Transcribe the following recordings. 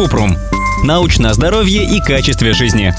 Купрум. Научное здоровье и качестве жизни.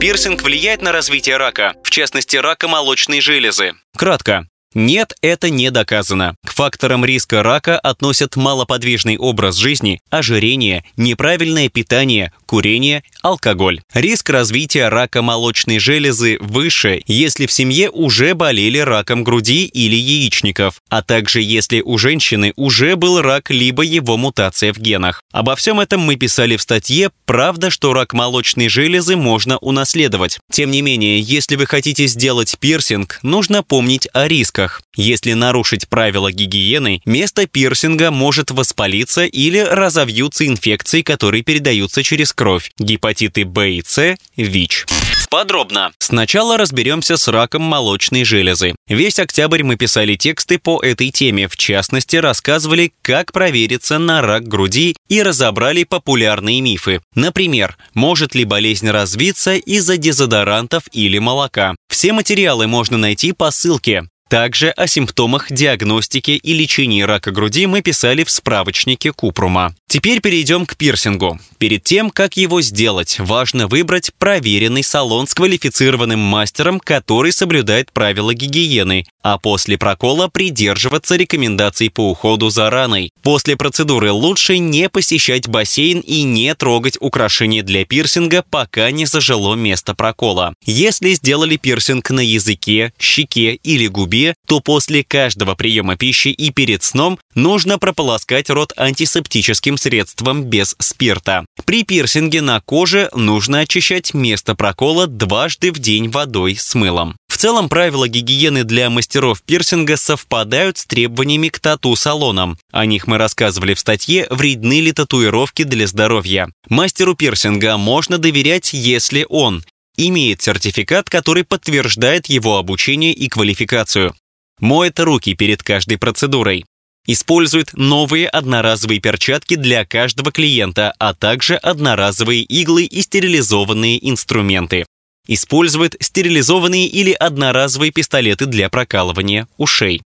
Пирсинг влияет на развитие рака, в частности рака молочной железы. Кратко. Нет, это не доказано. К факторам риска рака относят малоподвижный образ жизни, ожирение, неправильное питание, курение, алкоголь. Риск развития рака молочной железы выше, если в семье уже болели раком груди или яичников, а также если у женщины уже был рак либо его мутация в генах. Обо всем этом мы писали в статье «Правда, что рак молочной железы можно унаследовать». Тем не менее, если вы хотите сделать пирсинг, нужно помнить о рисках рисках. Если нарушить правила гигиены, место пирсинга может воспалиться или разовьются инфекции, которые передаются через кровь, гепатиты В и С, ВИЧ. Подробно. Сначала разберемся с раком молочной железы. Весь октябрь мы писали тексты по этой теме, в частности, рассказывали, как провериться на рак груди и разобрали популярные мифы. Например, может ли болезнь развиться из-за дезодорантов или молока. Все материалы можно найти по ссылке также о симптомах диагностики и лечении рака груди мы писали в справочнике Купрума. Теперь перейдем к пирсингу. Перед тем, как его сделать, важно выбрать проверенный салон с квалифицированным мастером, который соблюдает правила гигиены, а после прокола придерживаться рекомендаций по уходу за раной. После процедуры лучше не посещать бассейн и не трогать украшения для пирсинга, пока не зажило место прокола. Если сделали пирсинг на языке, щеке или губе, то после каждого приема пищи и перед сном нужно прополоскать рот антисептическим средством без спирта. При пирсинге на коже нужно очищать место прокола дважды в день водой с мылом. В целом правила гигиены для мастеров пирсинга совпадают с требованиями к тату-салонам. О них мы рассказывали в статье «Вредны ли татуировки для здоровья?». Мастеру пирсинга можно доверять, если он имеет сертификат, который подтверждает его обучение и квалификацию. Моет руки перед каждой процедурой использует новые одноразовые перчатки для каждого клиента, а также одноразовые иглы и стерилизованные инструменты. Использует стерилизованные или одноразовые пистолеты для прокалывания ушей.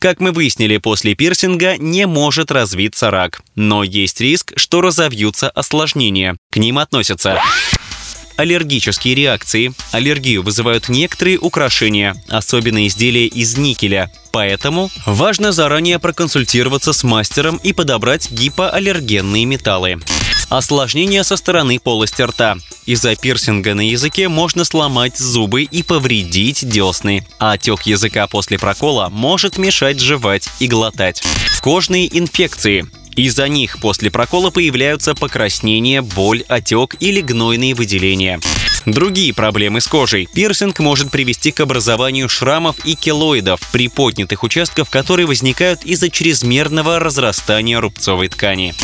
Как мы выяснили, после пирсинга не может развиться рак, но есть риск, что разовьются осложнения. К ним относятся аллергические реакции. Аллергию вызывают некоторые украшения, особенно изделия из никеля. Поэтому важно заранее проконсультироваться с мастером и подобрать гипоаллергенные металлы. Осложнения со стороны полости рта. Из-за пирсинга на языке можно сломать зубы и повредить десны. А отек языка после прокола может мешать жевать и глотать. Кожные инфекции. Из-за них после прокола появляются покраснение, боль, отек или гнойные выделения. Другие проблемы с кожей. Пирсинг может привести к образованию шрамов и келоидов при поднятых участках, которые возникают из-за чрезмерного разрастания рубцовой ткани.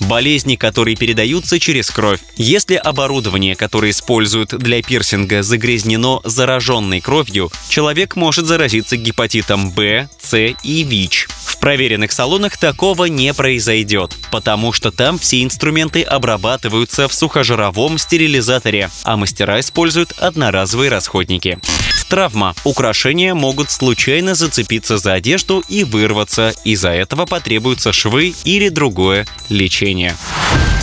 Болезни, которые передаются через кровь. Если оборудование, которое используют для пирсинга, загрязнено зараженной кровью, человек может заразиться гепатитом В, С и ВИЧ. Проверенных салонах такого не произойдет, потому что там все инструменты обрабатываются в сухожировом стерилизаторе, а мастера используют одноразовые расходники. Травма. Украшения могут случайно зацепиться за одежду и вырваться. Из-за этого потребуются швы или другое лечение.